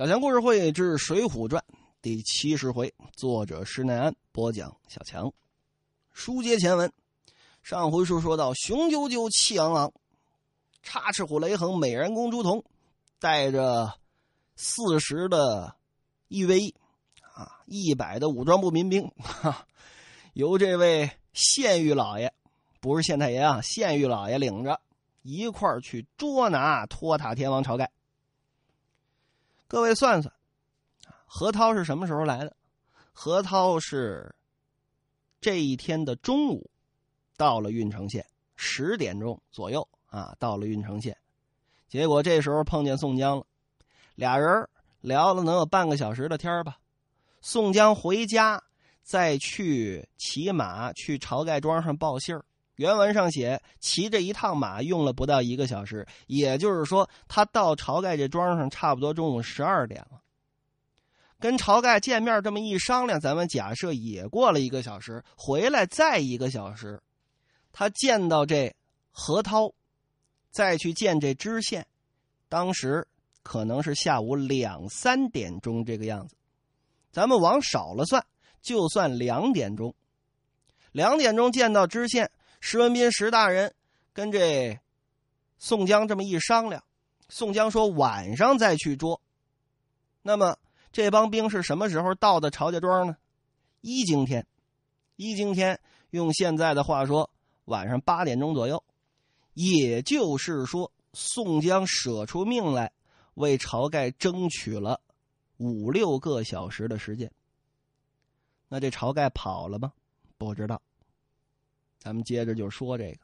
小强故事会之《水浒传》第七十回，作者施耐庵播讲。小强，书接前文，上回书说到，雄赳赳，气昂昂，插翅虎雷横，美人公朱仝，带着四十的一 v 一啊，一百的武装部民兵，哈，由这位县狱老爷，不是县太爷啊，县狱老爷领着一块儿去捉拿托塔天王晁盖。各位算算，何涛是什么时候来的？何涛是这一天的中午到了郓城县，十点钟左右啊，到了郓城县。结果这时候碰见宋江了，俩人聊了能有半个小时的天吧。宋江回家再去骑马去晁盖庄上报信儿。原文上写，骑这一趟马用了不到一个小时，也就是说，他到晁盖这庄上差不多中午十二点了。跟晁盖见面这么一商量，咱们假设也过了一个小时，回来再一个小时，他见到这何涛，再去见这知县，当时可能是下午两三点钟这个样子。咱们往少了算，就算两点钟，两点钟见到知县。石文斌石大人跟这宋江这么一商量，宋江说晚上再去捉。那么这帮兵是什么时候到的晁家庄呢？一更天，一更天，用现在的话说，晚上八点钟左右。也就是说，宋江舍出命来为晁盖争取了五六个小时的时间。那这晁盖跑了吗？不知道。咱们接着就说这个，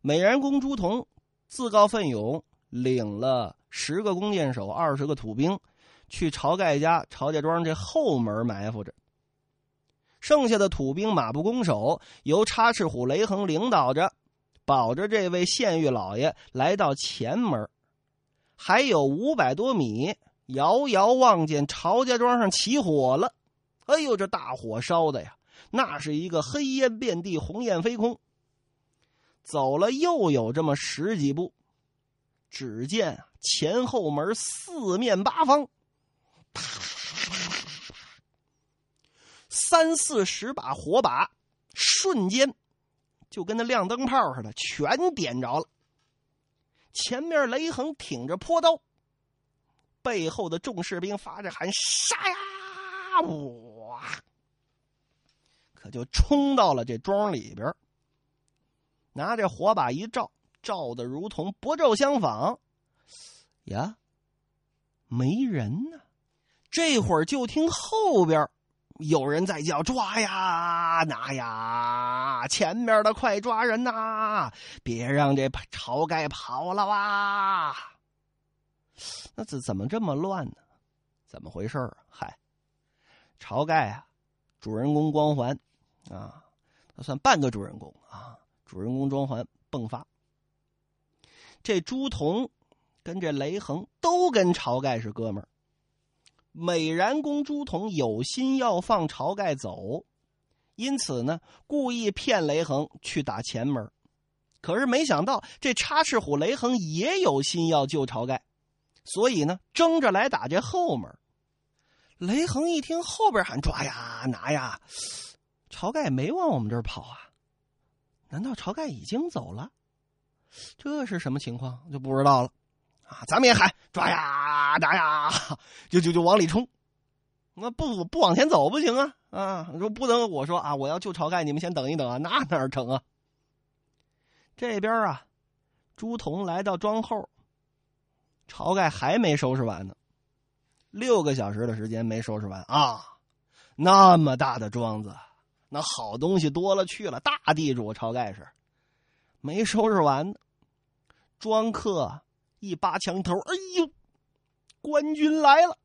美髯公朱仝自告奋勇，领了十个弓箭手、二十个土兵，去晁盖家晁家庄这后门埋伏着。剩下的土兵马步弓手由插翅虎雷横领导着，保着这位县狱老爷来到前门。还有五百多米，遥遥望见晁家庄上起火了。哎呦，这大火烧的呀！那是一个黑烟遍地，红焰飞空。走了又有这么十几步，只见前后门四面八方，三四十把火把，瞬间就跟那亮灯泡似的，全点着了。前面雷横挺着坡刀，背后的众士兵发着喊：“杀呀！”哇！可就冲到了这庄里边，拿这火把一照，照的如同不照相仿。呀，没人呢。这会儿就听后边有人在叫：“抓呀，拿呀！前面的快抓人呐！别让这晁盖跑了哇！”那怎怎么这么乱呢？怎么回事啊？嗨，晁盖啊，主人公光环。啊，他算半个主人公啊！主人公光环迸发。这朱仝跟这雷横都跟晁盖是哥们儿。美髯公朱仝有心要放晁盖走，因此呢，故意骗雷横去打前门。可是没想到，这插翅虎雷横也有心要救晁盖，所以呢，争着来打这后门。雷横一听后边喊抓呀拿呀。晁盖没往我们这儿跑啊？难道晁盖已经走了？这是什么情况就不知道了啊！咱们也喊抓呀打呀，就就就往里冲。那不不往前走不行啊啊！说不能我说啊，我要救晁盖，你们先等一等啊，那哪成啊？这边啊，朱仝来到庄后，晁盖还没收拾完呢，六个小时的时间没收拾完啊！那么大的庄子。那好东西多了去了，大地主晁盖是没收拾完呢。庄客一扒墙头，哎呦，官军来了！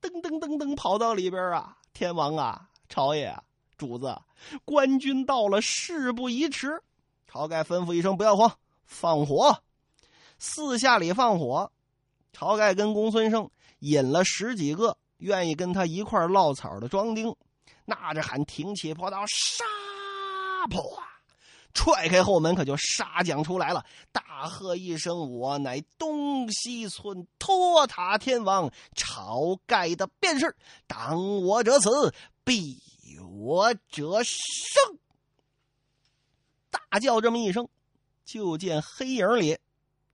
噔噔噔噔跑到里边啊，天王啊，朝爷啊，主子，官军到了，事不宜迟。晁盖吩咐一声：“不要慌，放火！”四下里放火。晁盖跟公孙胜引了十几个愿意跟他一块落草的庄丁。呐着喊，挺起破刀，杀！破！踹开后门，可就杀将出来了，大喝一声：“我乃东西村托塔天王晁盖的便是，挡我者死，必我者生。”大叫这么一声，就见黑影里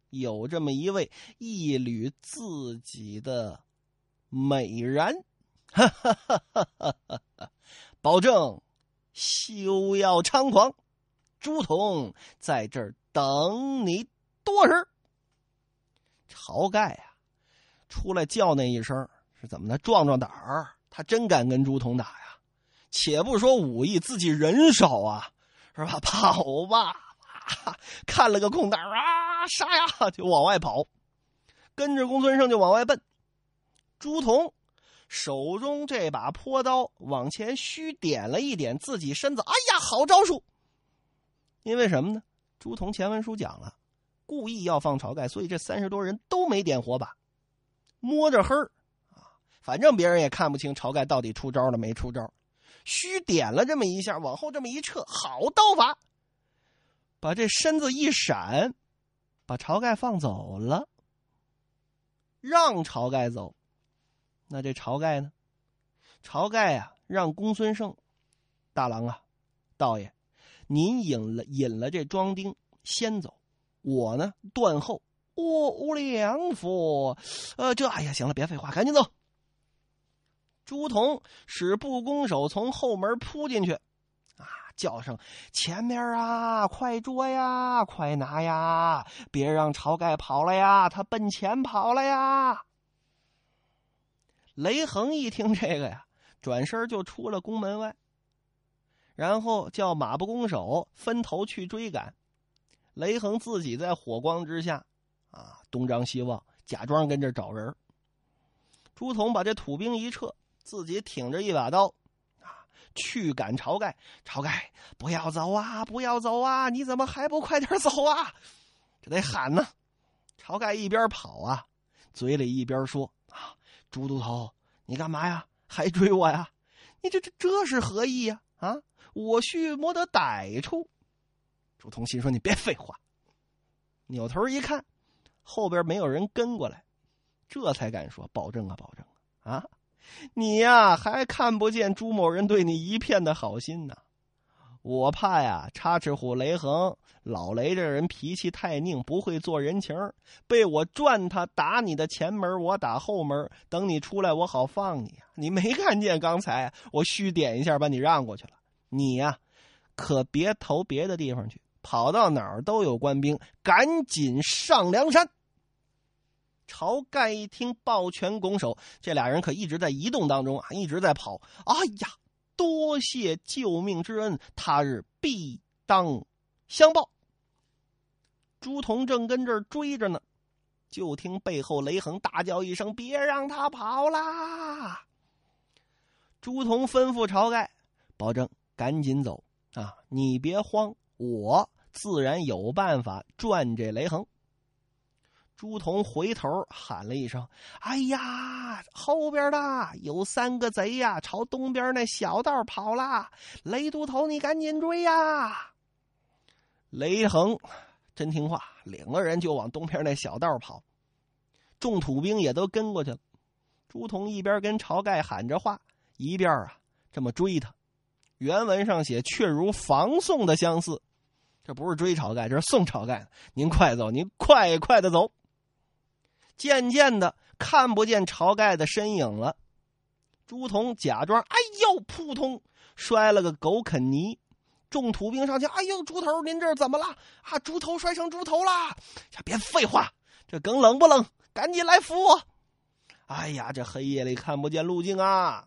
有这么一位一缕自己的美髯，哈哈哈哈哈哈！保证休要猖狂。朱仝在这儿等你多时。晁盖啊，出来叫那一声是怎么的？壮壮胆儿，他真敢跟朱仝打呀！且不说武艺，自己人少啊，是吧？跑吧，看了个空档啊，杀呀，就往外跑，跟着公孙胜就往外奔。朱仝手中这把坡刀往前虚点了一点，自己身子，哎呀，好招数！因为什么呢？朱仝前文书讲了，故意要放晁盖，所以这三十多人都没点火把，摸着黑儿啊，反正别人也看不清晁盖到底出招了没出招，虚点了这么一下，往后这么一撤，好刀法，把这身子一闪，把晁盖放走了，让晁盖走。那这晁盖呢？晁盖啊，让公孙胜，大郎啊，道爷。您引了引了这庄丁先走，我呢断后。我无良夫，呃，这哎呀，行了，别废话，赶紧走。朱仝使步弓手从后门扑进去，啊，叫声前面啊，快捉呀，快拿呀，别让晁盖跑了呀，他奔前跑了呀。雷横一听这个呀，转身就出了宫门外。然后叫马步弓手分头去追赶，雷横自己在火光之下，啊，东张西望，假装跟这找人。朱仝把这土兵一撤，自己挺着一把刀，啊，去赶晁盖。晁盖，不要走啊，不要走啊！你怎么还不快点走啊？这得喊呢。晁盖一边跑啊，嘴里一边说：“啊，朱都头，你干嘛呀？还追我呀？你这这这是何意呀？啊？”我须摸得歹处，朱仝心说：“你别废话。”扭头一看，后边没有人跟过来，这才敢说：“保证啊，保证啊！啊，你呀还看不见朱某人对你一片的好心呢。我怕呀，插翅虎雷横老雷这人脾气太拧，不会做人情被我转他打你的前门，我打后门，等你出来，我好放你。你没看见刚才我虚点一下，把你让过去了。”你呀，可别投别的地方去，跑到哪儿都有官兵，赶紧上梁山。晁盖一听，抱拳拱手，这俩人可一直在移动当中啊，一直在跑。哎呀，多谢救命之恩，他日必当相报。朱仝正跟这儿追着呢，就听背后雷横大叫一声：“别让他跑啦！”朱仝吩咐晁盖，保证。赶紧走啊！你别慌，我自然有办法转这雷横。朱仝回头喊了一声：“哎呀，后边的有三个贼呀，朝东边那小道跑了！雷都头，你赶紧追呀！”雷横真听话，领个人就往东边那小道跑。众土兵也都跟过去了。朱仝一边跟晁盖喊着话，一边啊这么追他。原文上写，却如防送的相似，这不是追晁盖，这是送晁盖。您快走，您快快的走。渐渐的看不见晁盖的身影了。朱仝假装，哎呦，扑通摔了个狗啃泥。众土兵上前，哎呦，猪头，您这怎么了？啊，猪头摔成猪头啦！别废话，这梗冷不冷？赶紧来扶我！哎呀，这黑夜里看不见路径啊！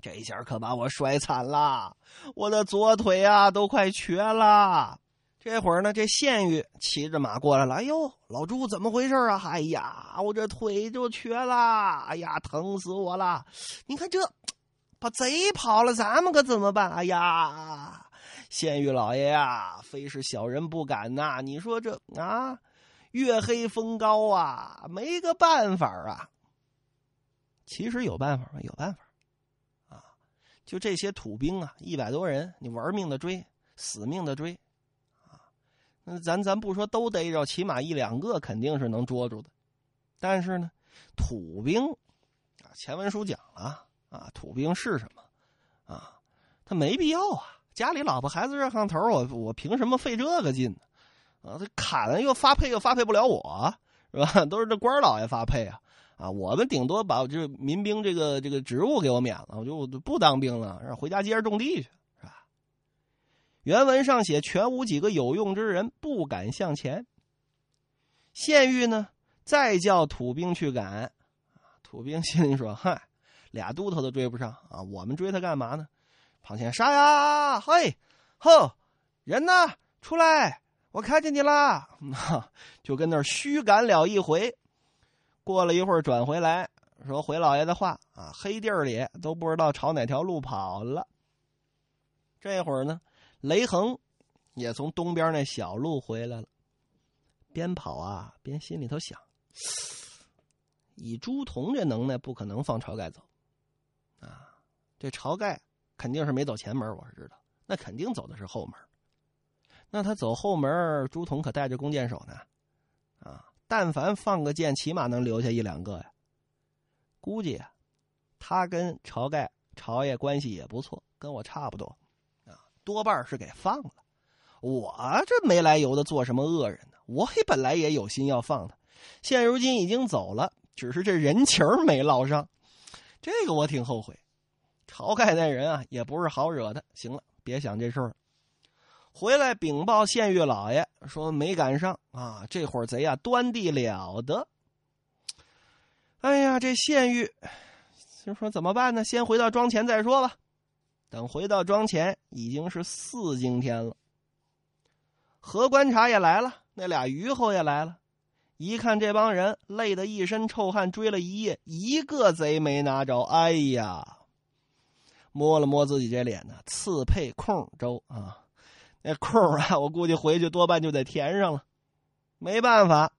这下可把我摔惨了，我的左腿啊都快瘸了。这会儿呢，这县尉骑着马过来了。哎呦，老朱怎么回事啊？哎呀，我这腿就瘸了。哎呀，疼死我了！你看这，把贼跑了，咱们可怎么办？哎呀，县尉老爷呀，非是小人不敢呐。你说这啊，月黑风高啊，没个办法啊。其实有办法吗？有办法。啊就这些土兵啊，一百多人，你玩命的追，死命的追，那咱咱不说都逮着，起码一两个肯定是能捉住的。但是呢，土兵啊，前文书讲了啊，土兵是什么啊？他没必要啊，家里老婆孩子热炕头，我我凭什么费这个劲呢？啊，他砍了又发配，又发配不了我，是吧？都是这官老爷发配啊。啊，我们顶多把这民兵这个这个职务给我免了，我就我不当兵了，让回家接着种地去，原文上写，全无几个有用之人，不敢向前。县狱呢，再叫土兵去赶，土兵心里说：“嗨，俩都头都追不上啊，我们追他干嘛呢？”旁前杀呀，嘿，吼，人呢？出来，我看见你啦！就跟那儿虚赶了一回。过了一会儿，转回来说回老爷的话啊，黑地儿里都不知道朝哪条路跑了。这会儿呢，雷横也从东边那小路回来了，边跑啊边心里头想：以朱仝这能耐，不可能放晁盖走啊。这晁盖肯定是没走前门，我是知道，那肯定走的是后门。那他走后门，朱仝可带着弓箭手呢，啊。但凡放个箭，起码能留下一两个呀。估计啊，他跟晁盖、晁爷关系也不错，跟我差不多，多半是给放了。我这没来由的做什么恶人呢？我也本来也有心要放他，现如今已经走了，只是这人情没落上，这个我挺后悔。晁盖那人啊，也不是好惹的。行了，别想这事儿了。回来禀报县狱老爷，说没赶上啊！这伙贼啊，端地了得。哎呀，这县狱就说怎么办呢？先回到庄前再说吧。等回到庄前，已经是四更天了。何观察也来了，那俩虞候也来了。一看这帮人累得一身臭汗，追了一夜，一个贼没拿着。哎呀，摸了摸自己这脸呢，刺配空州啊！那空啊，我估计回去多半就得填上了，没办法，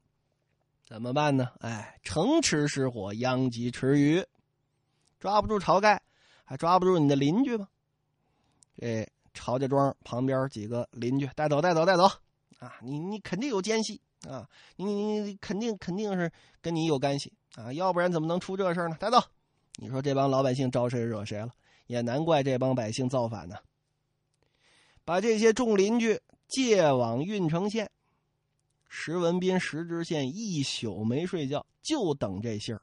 怎么办呢？哎，城池失火，殃及池鱼，抓不住晁盖，还抓不住你的邻居吗？这曹家庄旁边几个邻居，带走，带走，带走！啊，你你肯定有奸细啊，你你你肯定肯定是跟你有干系啊，要不然怎么能出这事呢？带走！你说这帮老百姓招谁惹谁了？也难怪这帮百姓造反呢。把这些众邻居借往郓城县，石文斌、石知县一宿没睡觉，就等这信儿。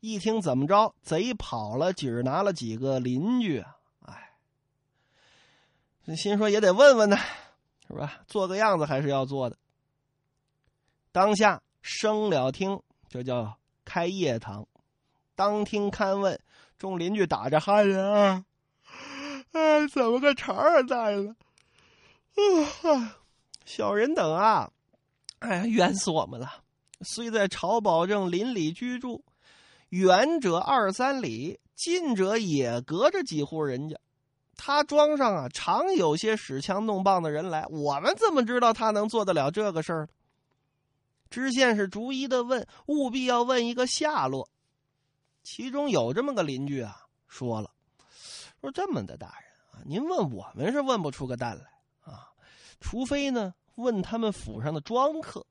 一听怎么着，贼跑了，几儿拿了几个邻居啊？心说也得问问呢，是吧？做个样子还是要做的。当下升了厅，这叫开夜堂。当厅勘问，众邻居打着哈欠啊。哎，怎么个茬儿在了？啊，小人等啊，哎呀，冤死我们了！虽在朝保正邻里居住，远者二三里，近者也隔着几户人家。他庄上啊，常有些使枪弄棒的人来，我们怎么知道他能做得了这个事儿？知县是逐一的问，务必要问一个下落。其中有这么个邻居啊，说了，说这么的大人啊。您问我们是问不出个蛋来啊，除非呢问他们府上的庄客。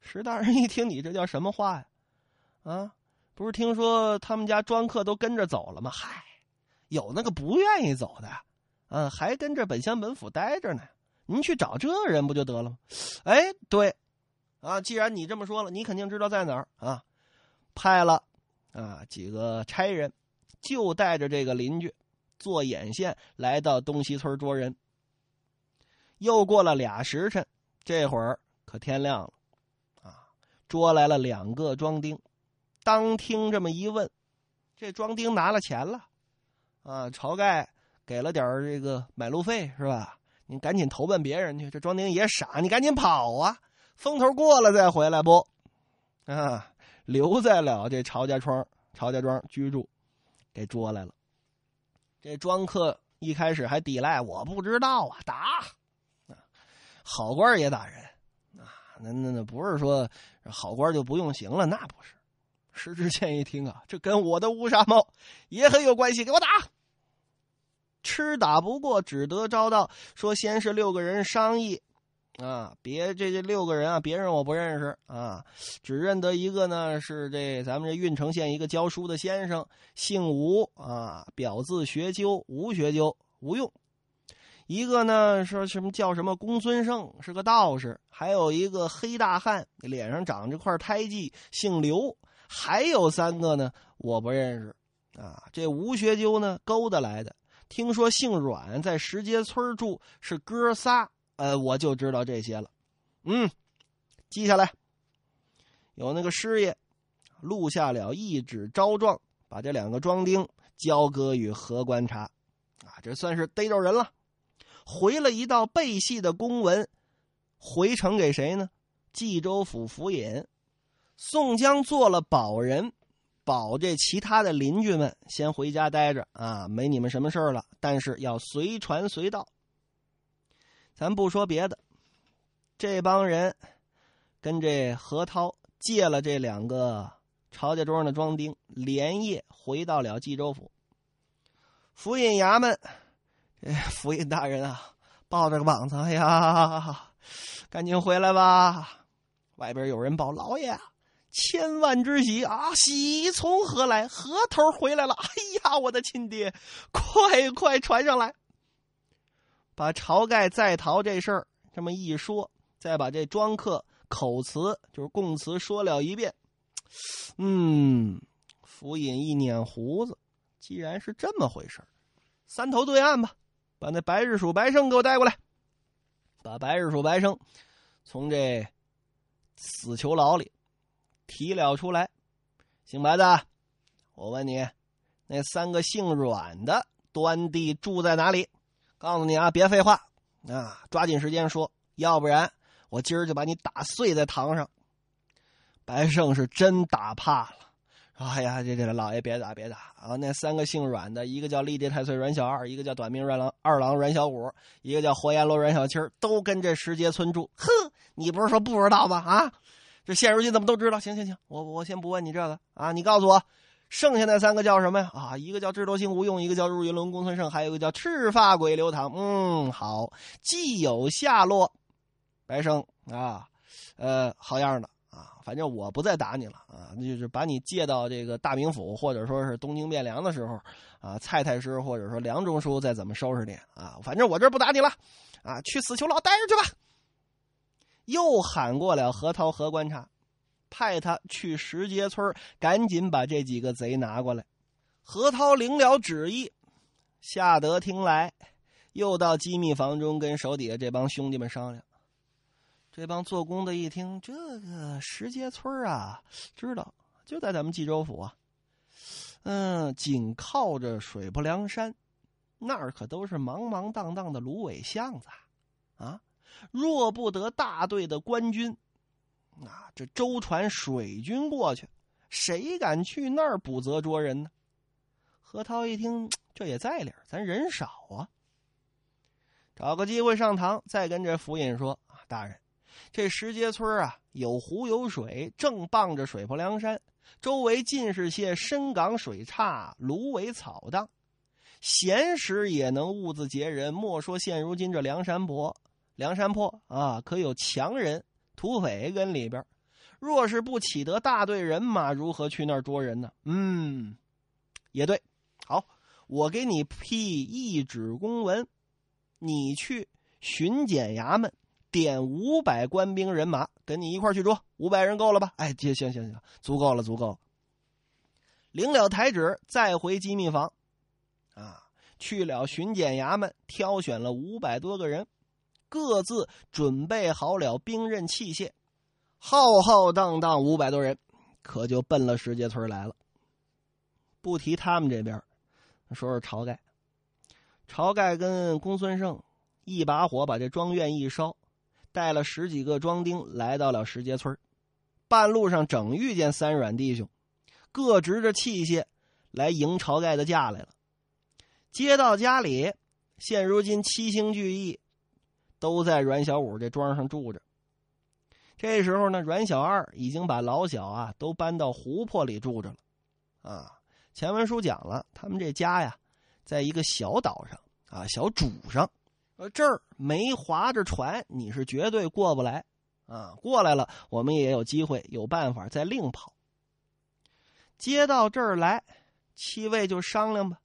石大人一听，你这叫什么话呀？啊，不是听说他们家庄客都跟着走了吗？嗨，有那个不愿意走的，啊，还跟着本乡本府待着呢。您去找这人不就得了吗？哎，对，啊，既然你这么说了，你肯定知道在哪儿啊？派了啊几个差人，就带着这个邻居。做眼线来到东西村捉人，又过了俩时辰，这会儿可天亮了，啊，捉来了两个庄丁。当听这么一问，这庄丁拿了钱了，啊，晁盖给了点这个买路费是吧？你赶紧投奔别人去。这庄丁也傻，你赶紧跑啊！风头过了再回来不？啊，留在了这晁家庄，晁家庄居住，给捉来了。这庄客一开始还抵赖，我不知道啊，打啊，好官也打人，啊，那那那不是说好官就不用刑了，那不是。石知县一听啊，这跟我的乌纱帽也很有关系，给我打。吃打不过，只得招到说，先是六个人商议，啊，别这这六个人啊，别人我不认识啊，只认得一个呢，是这咱们这郓城县一个教书的先生，姓吴啊，表字学究，吴学究，吴用。一个呢说什么叫什么公孙胜，是个道士；还有一个黑大汉，脸上长着块胎记，姓刘。还有三个呢，我不认识啊。这吴学究呢，勾搭来的。听说姓阮，在石碣村住，是哥仨。呃，我就知道这些了。嗯，记下来。有那个师爷录下了一纸招状，把这两个庄丁交割与何观察。啊，这算是逮着人了。回了一道背细的公文，回呈给谁呢？冀州府府尹宋江做了保人，保这其他的邻居们先回家待着啊，没你们什么事了。但是要随传随到。咱不说别的，这帮人跟这何涛借了这两个曹家庄的庄丁，连夜回到了冀州府府尹衙门。哎，府尹大人啊，抱着个膀子，哎呀，赶紧回来吧！外边有人报，老爷，千万之喜啊！喜从何来？何头回来了！哎呀，我的亲爹，快快传上来！把晁盖在逃这事儿这么一说，再把这庄客口词就是供词说了一遍。嗯，府尹一捻胡子，既然是这么回事三头对岸吧。把那白日鼠白胜给我带过来，把白日鼠白胜从这死囚牢里提了出来。姓白的，我问你，那三个姓阮的端地住在哪里？告诉你啊，别废话啊，抓紧时间说，要不然我今儿就把你打碎在堂上。白胜是真打怕了。哎呀，这这老爷别打别打啊！那三个姓阮的，一个叫立地太岁阮小二，一个叫短命阮郎二郎阮小五，一个叫活阎罗阮小七都跟这石碣村住。哼，你不是说不知道吗？啊，这现如今怎么都知道？行行行，我我先不问你这个啊，你告诉我，剩下那三个叫什么呀？啊，一个叫智多星吴用，一个叫入云龙公孙胜，还有一个叫赤发鬼刘唐。嗯，好，既有下落，白胜啊，呃，好样的。啊，反正我不再打你了啊，那就是把你借到这个大名府，或者说是东京汴梁的时候，啊，蔡太师或者说梁中书再怎么收拾你啊，反正我这不打你了，啊，去死囚牢待着去吧。又喊过了何涛何观察，派他去石碣村，赶紧把这几个贼拿过来。何涛领了旨意，下得厅来，又到机密房中跟手底下这帮兄弟们商量。这帮做工的一听，这个石碣村啊，知道就在咱们冀州府啊，嗯，紧靠着水泊梁山，那儿可都是茫茫荡荡的芦苇巷子啊！若不得大队的官军，啊，这舟船水军过去，谁敢去那儿捕贼捉人呢？何涛一听，这也在理儿咱人少啊，找个机会上堂，再跟这府尹说啊，大人。这石碣村啊，有湖有水，正傍着水泊梁山，周围尽是些深港水岔、芦苇草荡，闲时也能兀自劫人。莫说现如今这梁山伯，梁山泊啊，可有强人、土匪跟里边。若是不起得大队人马，如何去那儿捉人呢？嗯，也对。好，我给你批一纸公文，你去巡检衙门。点五百官兵人马跟你一块去捉，五百人够了吧？哎，行行行行，足够了，足够了。领了台旨，再回机密房，啊，去了巡检衙门，挑选了五百多个人，各自准备好了兵刃器械，浩浩荡荡五百多人，可就奔了石碣村来了。不提他们这边，说说晁盖。晁盖跟公孙胜一把火把这庄院一烧。带了十几个庄丁来到了石碣村半路上整遇见三阮弟兄，各执着器械来迎晁盖的驾来了。接到家里，现如今七星聚义都在阮小五这庄上住着。这时候呢，阮小二已经把老小啊都搬到湖泊里住着了。啊，前文书讲了，他们这家呀，在一个小岛上啊，小主上。说这儿没划着船，你是绝对过不来啊！过来了，我们也有机会，有办法再另跑。接到这儿来，七位就商量吧，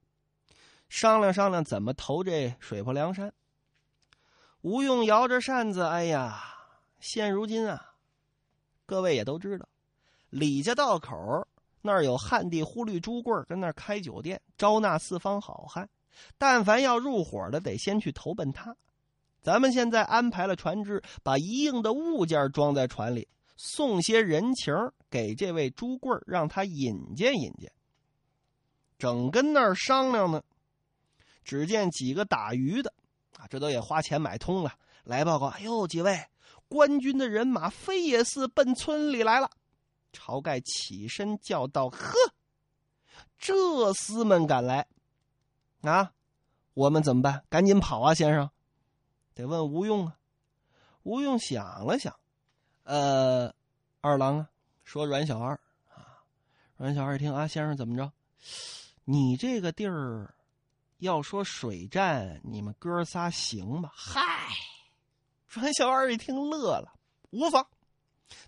商量商量怎么投这水泊梁山。吴用摇着扇子，哎呀，现如今啊，各位也都知道，李家道口那儿有汉地忽律朱贵跟那儿开酒店，招纳四方好汉。但凡要入伙的，得先去投奔他。咱们现在安排了船只，把一应的物件装在船里，送些人情给这位朱贵让他引荐引荐。正跟那儿商量呢，只见几个打鱼的，这都也花钱买通了，来报告：哎呦，几位官军的人马飞也似奔村里来了。晁盖起身叫道：“呵，这厮们敢来！”啊，我们怎么办？赶紧跑啊，先生！得问吴用啊。吴用想了想，呃，二郎啊，说阮小二啊。阮小二一听啊，先生怎么着？你这个地儿，要说水战，你们哥仨行吗？嗨！阮小二一听乐了，无妨，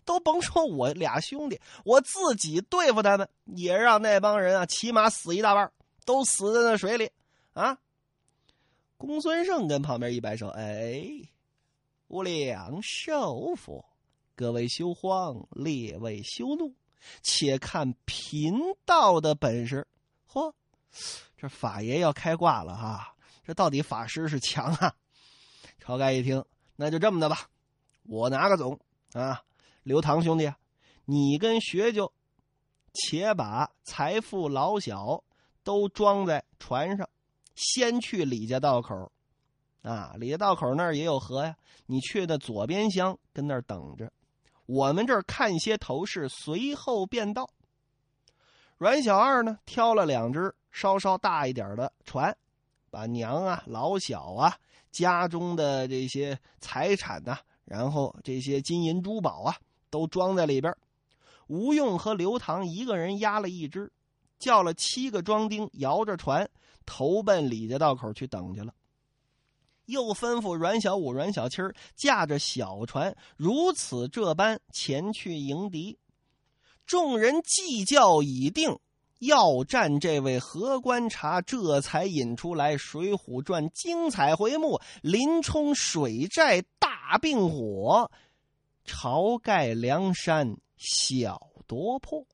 都甭说我俩兄弟，我自己对付他们，也让那帮人啊起码死一大半，都死在那水里。啊！公孙胜跟旁边一摆手，哎，无量寿佛，各位休慌，列位休怒，且看贫道的本事。嚯，这法爷要开挂了哈！这到底法师是强啊？晁盖一听，那就这么的吧，我拿个总啊，刘唐兄弟，你跟学究，且把财富老小都装在船上。先去李家道口，啊，李家道口那儿也有河呀。你去的左边厢，跟那儿等着。我们这儿看些头饰，随后便到。阮小二呢，挑了两只稍稍大一点的船，把娘啊、老小啊、家中的这些财产呐，然后这些金银珠宝啊，都装在里边。吴用和刘唐一个人押了一只，叫了七个庄丁摇着船。投奔李家道口去等去了，又吩咐阮小五、阮小七驾着小船，如此这般前去迎敌。众人计较已定，要战这位何观察，这才引出来《水浒传》精彩回目：林冲水寨大并火，晁盖梁山小夺魄。